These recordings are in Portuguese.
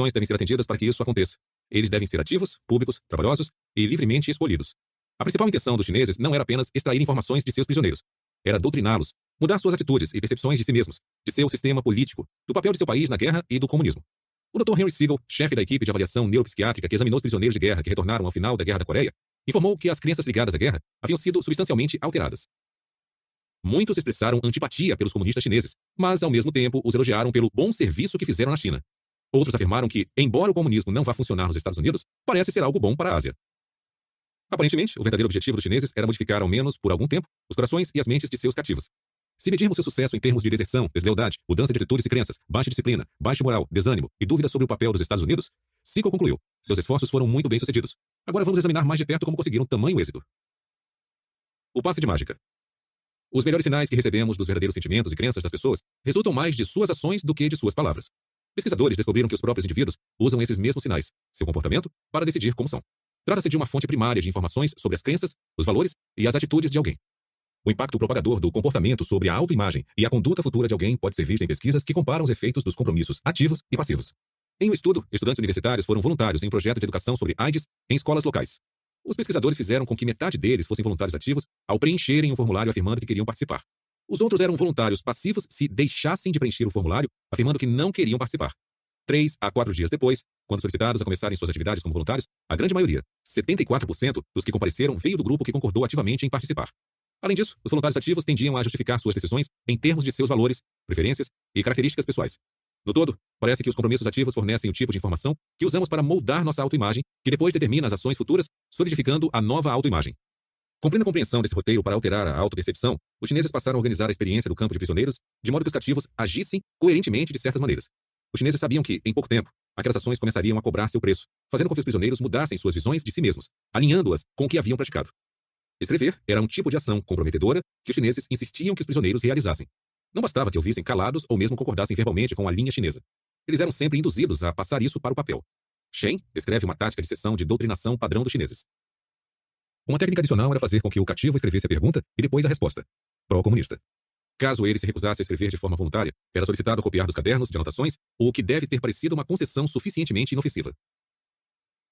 condições devem ser atendidas para que isso aconteça. Eles devem ser ativos, públicos, trabalhosos e livremente escolhidos. A principal intenção dos chineses não era apenas extrair informações de seus prisioneiros. Era doutriná-los, mudar suas atitudes e percepções de si mesmos, de seu sistema político, do papel de seu país na guerra e do comunismo. O Dr. Henry Siegel, chefe da equipe de avaliação neuropsiquiátrica que examinou os prisioneiros de guerra que retornaram ao final da Guerra da Coreia, informou que as crenças ligadas à guerra haviam sido substancialmente alteradas. Muitos expressaram antipatia pelos comunistas chineses, mas ao mesmo tempo os elogiaram pelo bom serviço que fizeram na China. Outros afirmaram que, embora o comunismo não vá funcionar nos Estados Unidos, parece ser algo bom para a Ásia. Aparentemente, o verdadeiro objetivo dos chineses era modificar, ao menos por algum tempo, os corações e as mentes de seus cativos. Se medirmos seu sucesso em termos de deserção, deslealdade, mudança de atitudes e crenças, baixa disciplina, baixa moral, desânimo e dúvidas sobre o papel dos Estados Unidos, Sickle concluiu: seus esforços foram muito bem sucedidos. Agora vamos examinar mais de perto como conseguiram tamanho êxito. O passe de mágica. Os melhores sinais que recebemos dos verdadeiros sentimentos e crenças das pessoas resultam mais de suas ações do que de suas palavras. Pesquisadores descobriram que os próprios indivíduos usam esses mesmos sinais, seu comportamento, para decidir como são. Trata-se de uma fonte primária de informações sobre as crenças, os valores e as atitudes de alguém. O impacto propagador do comportamento sobre a autoimagem e a conduta futura de alguém pode ser visto em pesquisas que comparam os efeitos dos compromissos ativos e passivos. Em um estudo, estudantes universitários foram voluntários em um projeto de educação sobre AIDS em escolas locais. Os pesquisadores fizeram com que metade deles fossem voluntários ativos ao preencherem um formulário afirmando que queriam participar. Os outros eram voluntários passivos se deixassem de preencher o formulário, afirmando que não queriam participar. Três a quatro dias depois, quando solicitados a começarem suas atividades como voluntários, a grande maioria, 74% dos que compareceram, veio do grupo que concordou ativamente em participar. Além disso, os voluntários ativos tendiam a justificar suas decisões em termos de seus valores, preferências e características pessoais. No todo, parece que os compromissos ativos fornecem o tipo de informação que usamos para moldar nossa autoimagem, que depois determina as ações futuras, solidificando a nova autoimagem. Com plena compreensão desse roteiro para alterar a autopercepção, os chineses passaram a organizar a experiência do campo de prisioneiros de modo que os cativos agissem coerentemente de certas maneiras. Os chineses sabiam que, em pouco tempo, aquelas ações começariam a cobrar seu preço, fazendo com que os prisioneiros mudassem suas visões de si mesmos, alinhando-as com o que haviam praticado. Escrever era um tipo de ação comprometedora que os chineses insistiam que os prisioneiros realizassem. Não bastava que ouvissem calados ou mesmo concordassem verbalmente com a linha chinesa. Eles eram sempre induzidos a passar isso para o papel. Shen descreve uma tática de sessão de doutrinação padrão dos chineses. Uma técnica adicional era fazer com que o cativo escrevesse a pergunta e depois a resposta. Pró-comunista. Caso ele se recusasse a escrever de forma voluntária, era solicitado copiar dos cadernos de anotações o que deve ter parecido uma concessão suficientemente inofensiva.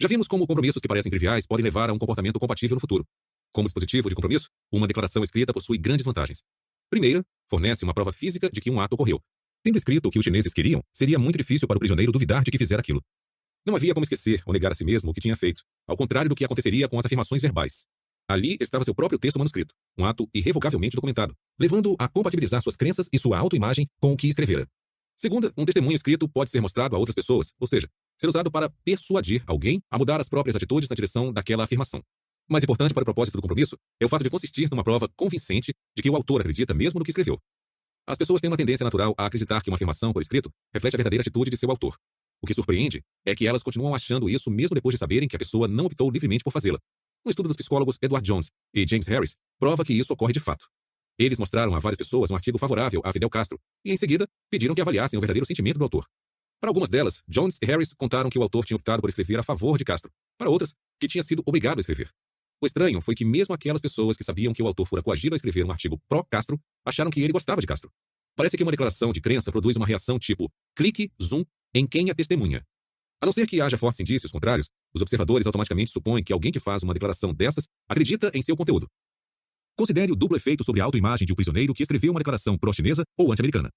Já vimos como compromissos que parecem triviais podem levar a um comportamento compatível no futuro. Como dispositivo de compromisso, uma declaração escrita possui grandes vantagens. Primeira, fornece uma prova física de que um ato ocorreu. Tendo escrito o que os chineses queriam, seria muito difícil para o prisioneiro duvidar de que fizera aquilo. Não havia como esquecer ou negar a si mesmo o que tinha feito, ao contrário do que aconteceria com as afirmações verbais. Ali estava seu próprio texto manuscrito, um ato irrevogavelmente documentado, levando-o a compatibilizar suas crenças e sua autoimagem com o que escrevera. Segunda, um testemunho escrito pode ser mostrado a outras pessoas, ou seja, ser usado para persuadir alguém a mudar as próprias atitudes na direção daquela afirmação. Mais importante para o propósito do compromisso é o fato de consistir numa prova convincente de que o autor acredita mesmo no que escreveu. As pessoas têm uma tendência natural a acreditar que uma afirmação por escrito reflete a verdadeira atitude de seu autor. O que surpreende é que elas continuam achando isso mesmo depois de saberem que a pessoa não optou livremente por fazê-la. Um estudo dos psicólogos Edward Jones e James Harris prova que isso ocorre de fato. Eles mostraram a várias pessoas um artigo favorável a Fidel Castro e, em seguida, pediram que avaliassem o verdadeiro sentimento do autor. Para algumas delas, Jones e Harris contaram que o autor tinha optado por escrever a favor de Castro. Para outras, que tinha sido obrigado a escrever. O estranho foi que mesmo aquelas pessoas que sabiam que o autor fora coagido a escrever um artigo pró-Castro acharam que ele gostava de Castro. Parece que uma declaração de crença produz uma reação tipo clique, zoom, em quem a testemunha. A não ser que haja fortes indícios contrários, os observadores automaticamente supõem que alguém que faz uma declaração dessas acredita em seu conteúdo. Considere o duplo efeito sobre a autoimagem de um prisioneiro que escreveu uma declaração pró-chinesa ou anti-americana.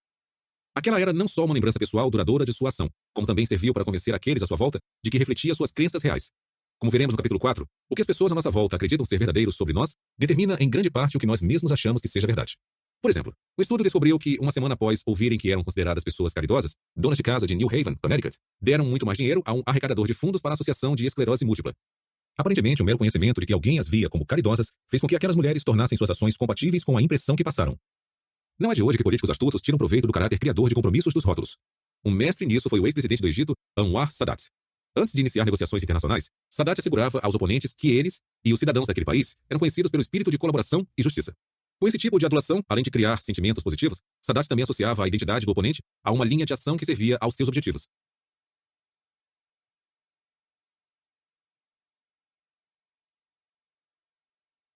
Aquela era não só uma lembrança pessoal duradoura de sua ação, como também serviu para convencer aqueles à sua volta de que refletia suas crenças reais. Como veremos no capítulo 4, o que as pessoas à nossa volta acreditam ser verdadeiro sobre nós determina em grande parte o que nós mesmos achamos que seja verdade. Por exemplo, o estudo descobriu que, uma semana após ouvirem que eram consideradas pessoas caridosas, donas de casa de New Haven, Connecticut, deram muito mais dinheiro a um arrecadador de fundos para a Associação de Esclerose Múltipla. Aparentemente, o mero conhecimento de que alguém as via como caridosas fez com que aquelas mulheres tornassem suas ações compatíveis com a impressão que passaram. Não é de hoje que políticos astutos tiram proveito do caráter criador de compromissos dos rótulos. Um mestre nisso foi o ex-presidente do Egito, Anwar Sadat. Antes de iniciar negociações internacionais, Sadat assegurava aos oponentes que eles e os cidadãos daquele país eram conhecidos pelo espírito de colaboração e justiça. Com esse tipo de adulação, além de criar sentimentos positivos, Sadat também associava a identidade do oponente a uma linha de ação que servia aos seus objetivos.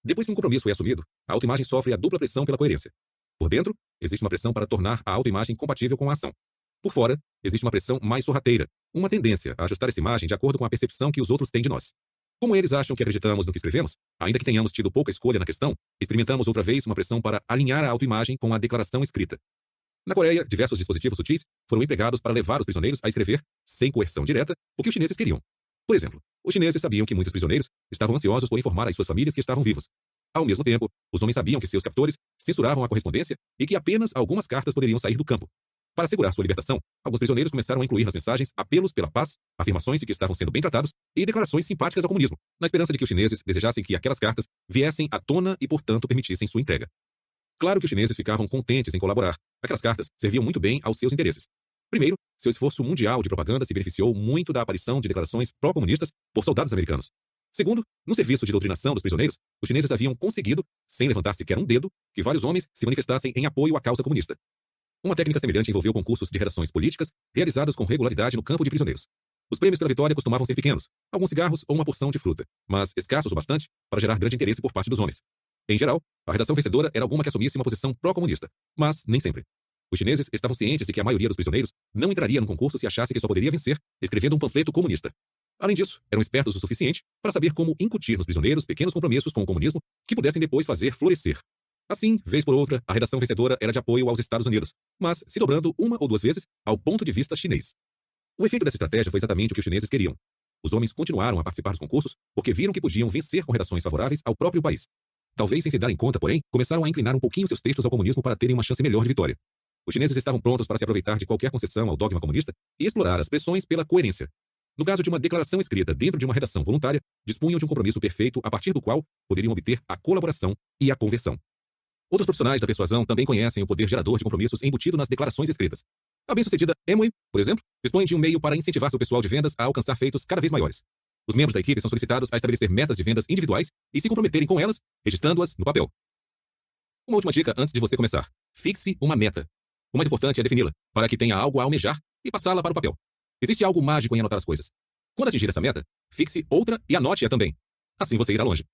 Depois que um compromisso é assumido, a autoimagem sofre a dupla pressão pela coerência. Por dentro, existe uma pressão para tornar a autoimagem compatível com a ação. Por fora, existe uma pressão mais sorrateira, uma tendência a ajustar essa imagem de acordo com a percepção que os outros têm de nós. Como eles acham que acreditamos no que escrevemos, ainda que tenhamos tido pouca escolha na questão, experimentamos outra vez uma pressão para alinhar a autoimagem com a declaração escrita. Na Coreia, diversos dispositivos sutis foram empregados para levar os prisioneiros a escrever, sem coerção direta, o que os chineses queriam. Por exemplo, os chineses sabiam que muitos prisioneiros estavam ansiosos por informar às suas famílias que estavam vivos. Ao mesmo tempo, os homens sabiam que seus captores censuravam a correspondência e que apenas algumas cartas poderiam sair do campo, para assegurar sua libertação, alguns prisioneiros começaram a incluir nas mensagens apelos pela paz, afirmações de que estavam sendo bem tratados e declarações simpáticas ao comunismo, na esperança de que os chineses desejassem que aquelas cartas viessem à tona e, portanto, permitissem sua entrega. Claro que os chineses ficavam contentes em colaborar. Aquelas cartas serviam muito bem aos seus interesses. Primeiro, seu esforço mundial de propaganda se beneficiou muito da aparição de declarações pró-comunistas por soldados americanos. Segundo, no serviço de doutrinação dos prisioneiros, os chineses haviam conseguido, sem levantar sequer um dedo, que vários homens se manifestassem em apoio à causa comunista. Uma técnica semelhante envolveu concursos de redações políticas realizados com regularidade no campo de prisioneiros. Os prêmios pela vitória costumavam ser pequenos, alguns cigarros ou uma porção de fruta, mas escassos o bastante para gerar grande interesse por parte dos homens. Em geral, a redação vencedora era alguma que assumisse uma posição pró-comunista, mas nem sempre. Os chineses estavam cientes de que a maioria dos prisioneiros não entraria no concurso se achasse que só poderia vencer escrevendo um panfleto comunista. Além disso, eram espertos o suficiente para saber como incutir nos prisioneiros pequenos compromissos com o comunismo que pudessem depois fazer florescer Assim, vez por outra, a redação vencedora era de apoio aos Estados Unidos, mas se dobrando uma ou duas vezes ao ponto de vista chinês. O efeito dessa estratégia foi exatamente o que os chineses queriam. Os homens continuaram a participar dos concursos porque viram que podiam vencer com redações favoráveis ao próprio país. Talvez sem se darem conta, porém, começaram a inclinar um pouquinho seus textos ao comunismo para terem uma chance melhor de vitória. Os chineses estavam prontos para se aproveitar de qualquer concessão ao dogma comunista e explorar as pressões pela coerência. No caso de uma declaração escrita dentro de uma redação voluntária, dispunham de um compromisso perfeito a partir do qual poderiam obter a colaboração e a conversão. Outros profissionais da persuasão também conhecem o poder gerador de compromissos embutido nas declarações escritas. A bem-sucedida Emoi, por exemplo, dispõe de um meio para incentivar seu pessoal de vendas a alcançar feitos cada vez maiores. Os membros da equipe são solicitados a estabelecer metas de vendas individuais e se comprometerem com elas, registrando-as no papel. Uma última dica antes de você começar. Fixe uma meta. O mais importante é defini-la, para que tenha algo a almejar e passá-la para o papel. Existe algo mágico em anotar as coisas. Quando atingir essa meta, fixe outra e anote-a também. Assim você irá longe.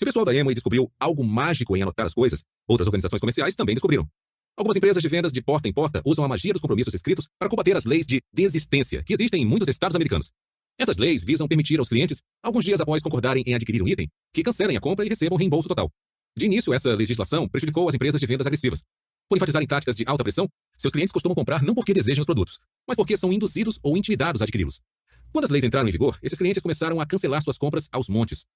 Se o pessoal da Emoi descobriu algo mágico em anotar as coisas, outras organizações comerciais também descobriram. Algumas empresas de vendas de porta em porta usam a magia dos compromissos escritos para combater as leis de desistência que existem em muitos estados americanos. Essas leis visam permitir aos clientes, alguns dias após concordarem em adquirir um item, que cancelem a compra e recebam reembolso total. De início, essa legislação prejudicou as empresas de vendas agressivas. Por enfatizarem táticas de alta pressão, seus clientes costumam comprar não porque desejam os produtos, mas porque são induzidos ou intimidados a adquiri-los. Quando as leis entraram em vigor, esses clientes começaram a cancelar suas compras aos montes,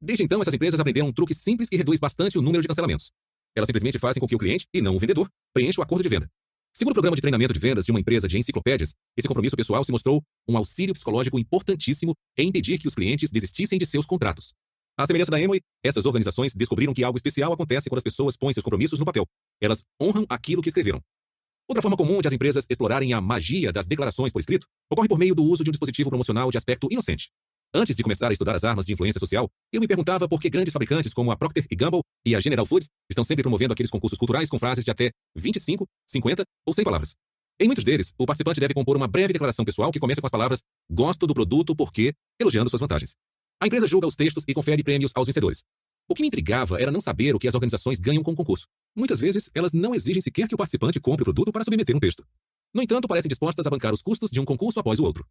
Desde então, essas empresas aprenderam um truque simples que reduz bastante o número de cancelamentos. Elas simplesmente fazem com que o cliente, e não o vendedor, preencha o acordo de venda. Segundo o programa de treinamento de vendas de uma empresa de enciclopédias, esse compromisso pessoal se mostrou um auxílio psicológico importantíssimo em impedir que os clientes desistissem de seus contratos. À semelhança da Emory, essas organizações descobriram que algo especial acontece quando as pessoas põem seus compromissos no papel. Elas honram aquilo que escreveram. Outra forma comum de as empresas explorarem a magia das declarações por escrito ocorre por meio do uso de um dispositivo promocional de aspecto inocente. Antes de começar a estudar as armas de influência social, eu me perguntava por que grandes fabricantes como a Procter Gamble e a General Foods estão sempre promovendo aqueles concursos culturais com frases de até 25, 50 ou 100 palavras. Em muitos deles, o participante deve compor uma breve declaração pessoal que começa com as palavras gosto do produto porque, elogiando suas vantagens. A empresa julga os textos e confere prêmios aos vencedores. O que me intrigava era não saber o que as organizações ganham com o concurso. Muitas vezes, elas não exigem sequer que o participante compre o produto para submeter um texto. No entanto, parecem dispostas a bancar os custos de um concurso após o outro.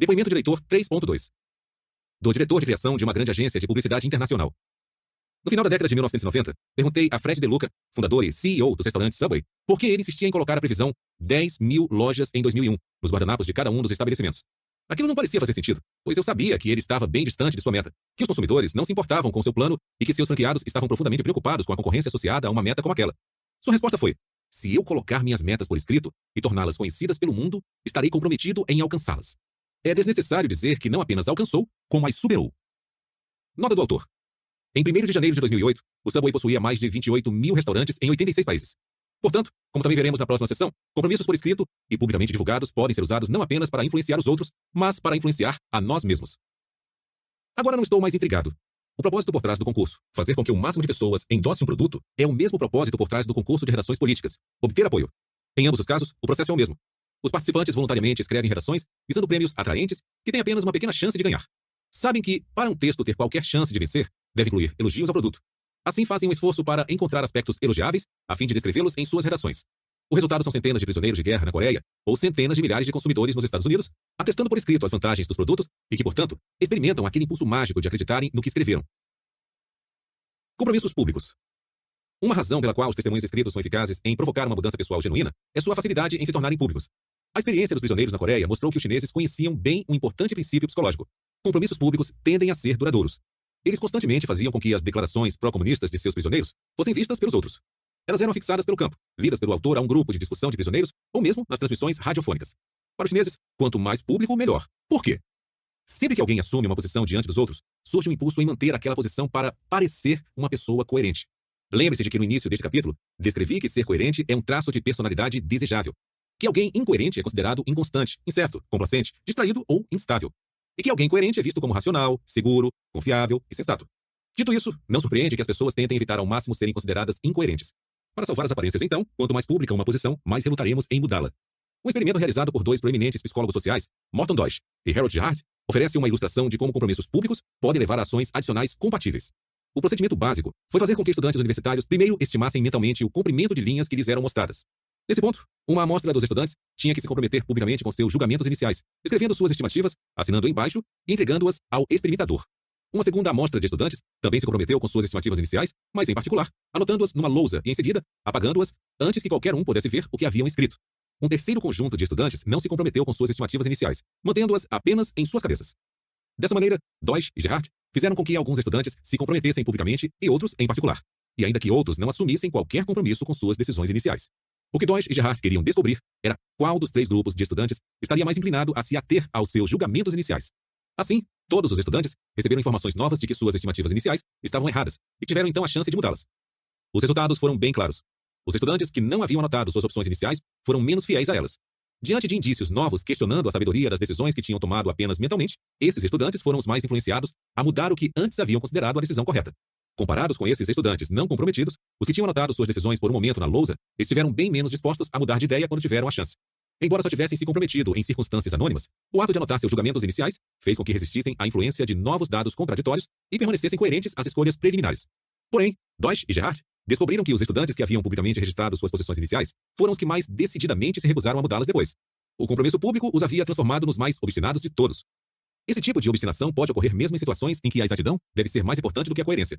Depoimento de leitor 3.2. Do diretor de criação de uma grande agência de publicidade internacional. No final da década de 1990, perguntei a Fred DeLuca, fundador e CEO dos restaurantes Subway, por que ele insistia em colocar a previsão 10 mil lojas em 2001 nos guardanapos de cada um dos estabelecimentos. Aquilo não parecia fazer sentido, pois eu sabia que ele estava bem distante de sua meta, que os consumidores não se importavam com seu plano e que seus franqueados estavam profundamente preocupados com a concorrência associada a uma meta como aquela. Sua resposta foi: se eu colocar minhas metas por escrito e torná-las conhecidas pelo mundo, estarei comprometido em alcançá-las. É desnecessário dizer que não apenas alcançou, como as superou. Nota do autor. Em 1 de janeiro de 2008, o Subway possuía mais de 28 mil restaurantes em 86 países. Portanto, como também veremos na próxima sessão, compromissos por escrito e publicamente divulgados podem ser usados não apenas para influenciar os outros, mas para influenciar a nós mesmos. Agora não estou mais intrigado. O propósito por trás do concurso, fazer com que o máximo de pessoas endosse um produto, é o mesmo propósito por trás do concurso de redações políticas, obter apoio. Em ambos os casos, o processo é o mesmo. Os participantes voluntariamente escrevem redações visando prêmios atraentes que têm apenas uma pequena chance de ganhar. Sabem que, para um texto ter qualquer chance de vencer, deve incluir elogios ao produto. Assim fazem um esforço para encontrar aspectos elogiáveis, a fim de descrevê-los em suas redações. O resultado são centenas de prisioneiros de guerra na Coreia ou centenas de milhares de consumidores nos Estados Unidos, atestando por escrito as vantagens dos produtos e que, portanto, experimentam aquele impulso mágico de acreditarem no que escreveram. Compromissos públicos. Uma razão pela qual os testemunhos escritos são eficazes em provocar uma mudança pessoal genuína é sua facilidade em se tornarem públicos. A experiência dos prisioneiros na Coreia mostrou que os chineses conheciam bem um importante princípio psicológico. Compromissos públicos tendem a ser duradouros. Eles constantemente faziam com que as declarações pró-comunistas de seus prisioneiros fossem vistas pelos outros. Elas eram fixadas pelo campo, lidas pelo autor a um grupo de discussão de prisioneiros ou mesmo nas transmissões radiofônicas. Para os chineses, quanto mais público, melhor. Por quê? Sempre que alguém assume uma posição diante dos outros, surge um impulso em manter aquela posição para parecer uma pessoa coerente. Lembre-se de que no início deste capítulo, descrevi que ser coerente é um traço de personalidade desejável. Que alguém incoerente é considerado inconstante, incerto, complacente, distraído ou instável. E que alguém coerente é visto como racional, seguro, confiável e sensato. Dito isso, não surpreende que as pessoas tentem evitar ao máximo serem consideradas incoerentes. Para salvar as aparências, então, quanto mais pública uma posição, mais relutaremos em mudá-la. Um experimento realizado por dois proeminentes psicólogos sociais, Morton Deutsch e Harold Jarrett, oferece uma ilustração de como compromissos públicos podem levar a ações adicionais compatíveis. O procedimento básico foi fazer com que estudantes universitários primeiro estimassem mentalmente o comprimento de linhas que lhes eram mostradas. Nesse ponto, uma amostra dos estudantes tinha que se comprometer publicamente com seus julgamentos iniciais, escrevendo suas estimativas, assinando embaixo e entregando-as ao experimentador. Uma segunda amostra de estudantes também se comprometeu com suas estimativas iniciais, mas em particular, anotando-as numa lousa e em seguida, apagando-as antes que qualquer um pudesse ver o que haviam escrito. Um terceiro conjunto de estudantes não se comprometeu com suas estimativas iniciais, mantendo-as apenas em suas cabeças. Dessa maneira, Deutsch e Gerhardt fizeram com que alguns estudantes se comprometessem publicamente e outros em particular, e ainda que outros não assumissem qualquer compromisso com suas decisões iniciais. O que Deutsch e Gerhardt queriam descobrir era qual dos três grupos de estudantes estaria mais inclinado a se ater aos seus julgamentos iniciais. Assim, todos os estudantes receberam informações novas de que suas estimativas iniciais estavam erradas e tiveram então a chance de mudá-las. Os resultados foram bem claros. Os estudantes que não haviam anotado suas opções iniciais foram menos fiéis a elas. Diante de indícios novos questionando a sabedoria das decisões que tinham tomado apenas mentalmente, esses estudantes foram os mais influenciados a mudar o que antes haviam considerado a decisão correta. Comparados com esses estudantes não comprometidos, os que tinham anotado suas decisões por um momento na lousa estiveram bem menos dispostos a mudar de ideia quando tiveram a chance. Embora só tivessem se comprometido em circunstâncias anônimas, o ato de anotar seus julgamentos iniciais fez com que resistissem à influência de novos dados contraditórios e permanecessem coerentes às escolhas preliminares. Porém, Deutsch e Gerhardt descobriram que os estudantes que haviam publicamente registrado suas posições iniciais foram os que mais decididamente se recusaram a mudá-las depois. O compromisso público os havia transformado nos mais obstinados de todos. Esse tipo de obstinação pode ocorrer mesmo em situações em que a exatidão deve ser mais importante do que a coerência.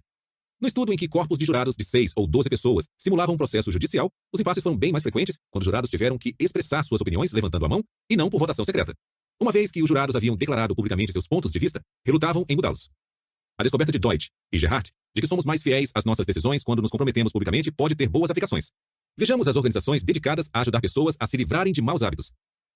No estudo em que corpos de jurados de seis ou doze pessoas simulavam um processo judicial, os impasses foram bem mais frequentes quando os jurados tiveram que expressar suas opiniões levantando a mão e não por votação secreta. Uma vez que os jurados haviam declarado publicamente seus pontos de vista, relutavam em mudá-los. A descoberta de Deutsch e Gerhardt de que somos mais fiéis às nossas decisões quando nos comprometemos publicamente pode ter boas aplicações. Vejamos as organizações dedicadas a ajudar pessoas a se livrarem de maus hábitos.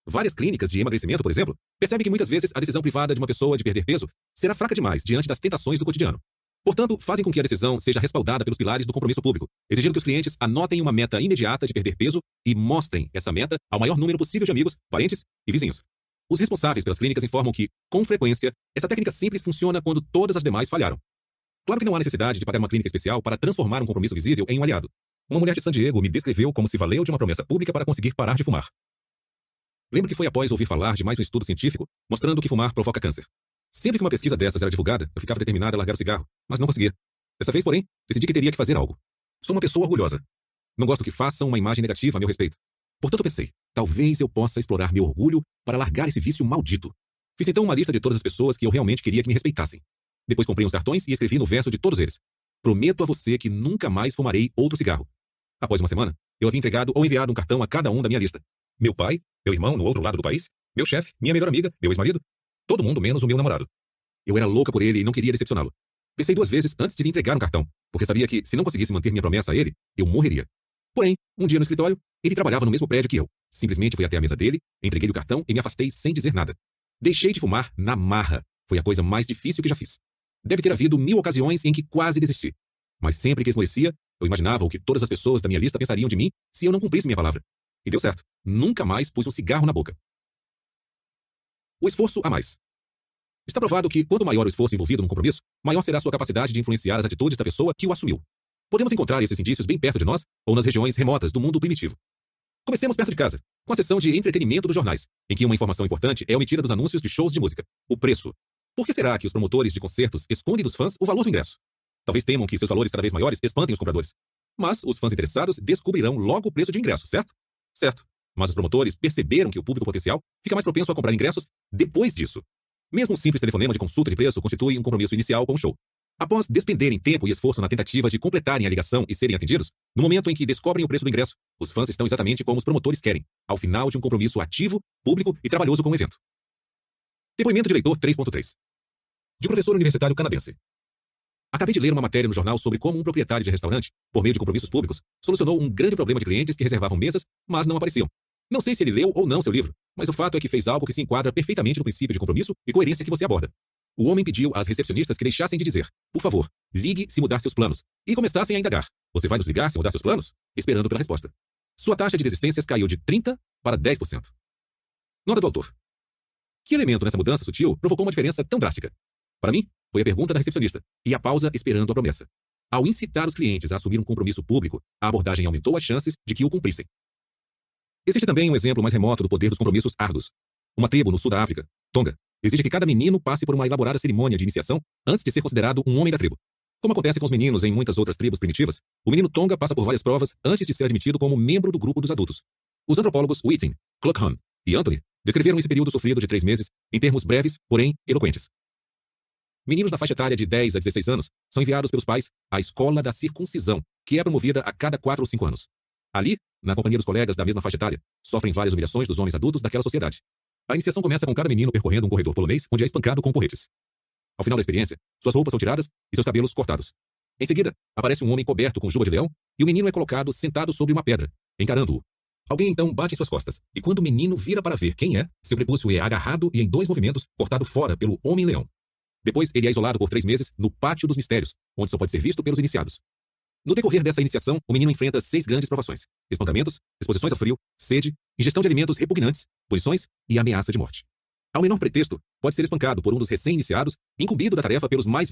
Várias clínicas de emagrecimento, por exemplo, percebem que muitas vezes a decisão privada de uma pessoa de perder peso será fraca demais diante das tentações do cotidiano. Portanto, fazem com que a decisão seja respaldada pelos pilares do compromisso público, exigindo que os clientes anotem uma meta imediata de perder peso e mostrem essa meta ao maior número possível de amigos, parentes e vizinhos. Os responsáveis pelas clínicas informam que, com frequência, essa técnica simples funciona quando todas as demais falharam. Claro que não há necessidade de pagar uma clínica especial para transformar um compromisso visível em um aliado. Uma mulher de San Diego me descreveu como se valeu de uma promessa pública para conseguir parar de fumar. Lembro que foi após ouvir falar de mais um estudo científico mostrando que fumar provoca câncer. Sempre que uma pesquisa dessas era divulgada, eu ficava determinado a largar o cigarro, mas não conseguia. Dessa vez, porém, decidi que teria que fazer algo. Sou uma pessoa orgulhosa. Não gosto que façam uma imagem negativa a meu respeito. Portanto, pensei, talvez eu possa explorar meu orgulho para largar esse vício maldito. Fiz então uma lista de todas as pessoas que eu realmente queria que me respeitassem. Depois comprei uns cartões e escrevi no verso de todos eles: Prometo a você que nunca mais fumarei outro cigarro. Após uma semana, eu havia entregado ou enviado um cartão a cada um da minha lista. Meu pai, meu irmão no outro lado do país, meu chefe, minha melhor amiga, meu ex-marido, todo mundo menos o meu namorado. Eu era louca por ele e não queria decepcioná-lo. Pensei duas vezes antes de lhe entregar um cartão, porque sabia que, se não conseguisse manter minha promessa a ele, eu morreria. Porém, um dia no escritório, ele trabalhava no mesmo prédio que eu. Simplesmente fui até a mesa dele, entreguei o cartão e me afastei sem dizer nada. Deixei de fumar na marra. Foi a coisa mais difícil que já fiz. Deve ter havido mil ocasiões em que quase desisti. Mas sempre que esmorecia, eu imaginava o que todas as pessoas da minha lista pensariam de mim se eu não cumprisse minha palavra. E deu certo. Nunca mais pus um cigarro na boca. O esforço a mais. Está provado que, quanto maior o esforço envolvido num compromisso, maior será a sua capacidade de influenciar as atitudes da pessoa que o assumiu. Podemos encontrar esses indícios bem perto de nós ou nas regiões remotas do mundo primitivo. Comecemos perto de casa, com a sessão de entretenimento dos jornais, em que uma informação importante é omitida dos anúncios de shows de música: o preço. Por que será que os promotores de concertos escondem dos fãs o valor do ingresso? Talvez temam que seus valores cada vez maiores espantem os compradores. Mas os fãs interessados descobrirão logo o preço de ingresso, certo? Certo. Mas os promotores perceberam que o público potencial fica mais propenso a comprar ingressos depois disso. Mesmo um simples telefonema de consulta de preço constitui um compromisso inicial com o show. Após despenderem tempo e esforço na tentativa de completarem a ligação e serem atendidos, no momento em que descobrem o preço do ingresso, os fãs estão exatamente como os promotores querem, ao final de um compromisso ativo, público e trabalhoso com o evento. Depoimento de leitor 3.3 De um professor universitário canadense. Acabei de ler uma matéria no jornal sobre como um proprietário de restaurante, por meio de compromissos públicos, solucionou um grande problema de clientes que reservavam mesas, mas não apareciam. Não sei se ele leu ou não seu livro, mas o fato é que fez algo que se enquadra perfeitamente no princípio de compromisso e coerência que você aborda. O homem pediu às recepcionistas que deixassem de dizer, por favor, ligue se mudar seus planos, e começassem a indagar. Você vai nos ligar se mudar seus planos? Esperando pela resposta. Sua taxa de desistências caiu de 30% para 10%. Nota do autor. Que elemento nessa mudança sutil provocou uma diferença tão drástica? Para mim, foi a pergunta da recepcionista e a pausa esperando a promessa. Ao incitar os clientes a assumir um compromisso público, a abordagem aumentou as chances de que o cumprissem. Existe também um exemplo mais remoto do poder dos compromissos árduos. Uma tribo no sul da África, Tonga, exige que cada menino passe por uma elaborada cerimônia de iniciação antes de ser considerado um homem da tribo. Como acontece com os meninos em muitas outras tribos primitivas, o menino Tonga passa por várias provas antes de ser admitido como membro do grupo dos adultos. Os antropólogos Whiting, Cluckham e Anthony descreveram esse período sofrido de três meses em termos breves, porém eloquentes. Meninos na faixa etária de 10 a 16 anos são enviados pelos pais à escola da circuncisão, que é promovida a cada 4 ou 5 anos. Ali, na companhia dos colegas da mesma faixa etária, sofrem várias humilhações dos homens adultos daquela sociedade. A iniciação começa com cada menino percorrendo um corredor polonês onde é espancado com porretes. Ao final da experiência, suas roupas são tiradas e seus cabelos cortados. Em seguida, aparece um homem coberto com juba de leão e o menino é colocado sentado sobre uma pedra, encarando-o. Alguém então bate em suas costas, e quando o menino vira para ver quem é, seu prepúcio é agarrado e em dois movimentos cortado fora pelo homem-leão. Depois, ele é isolado por três meses no Pátio dos Mistérios, onde só pode ser visto pelos iniciados. No decorrer dessa iniciação, o menino enfrenta seis grandes provações: espancamentos, exposições a frio, sede, ingestão de alimentos repugnantes, punições e ameaça de morte. Ao menor pretexto, pode ser espancado por um dos recém-iniciados, incumbido da tarefa pelos mais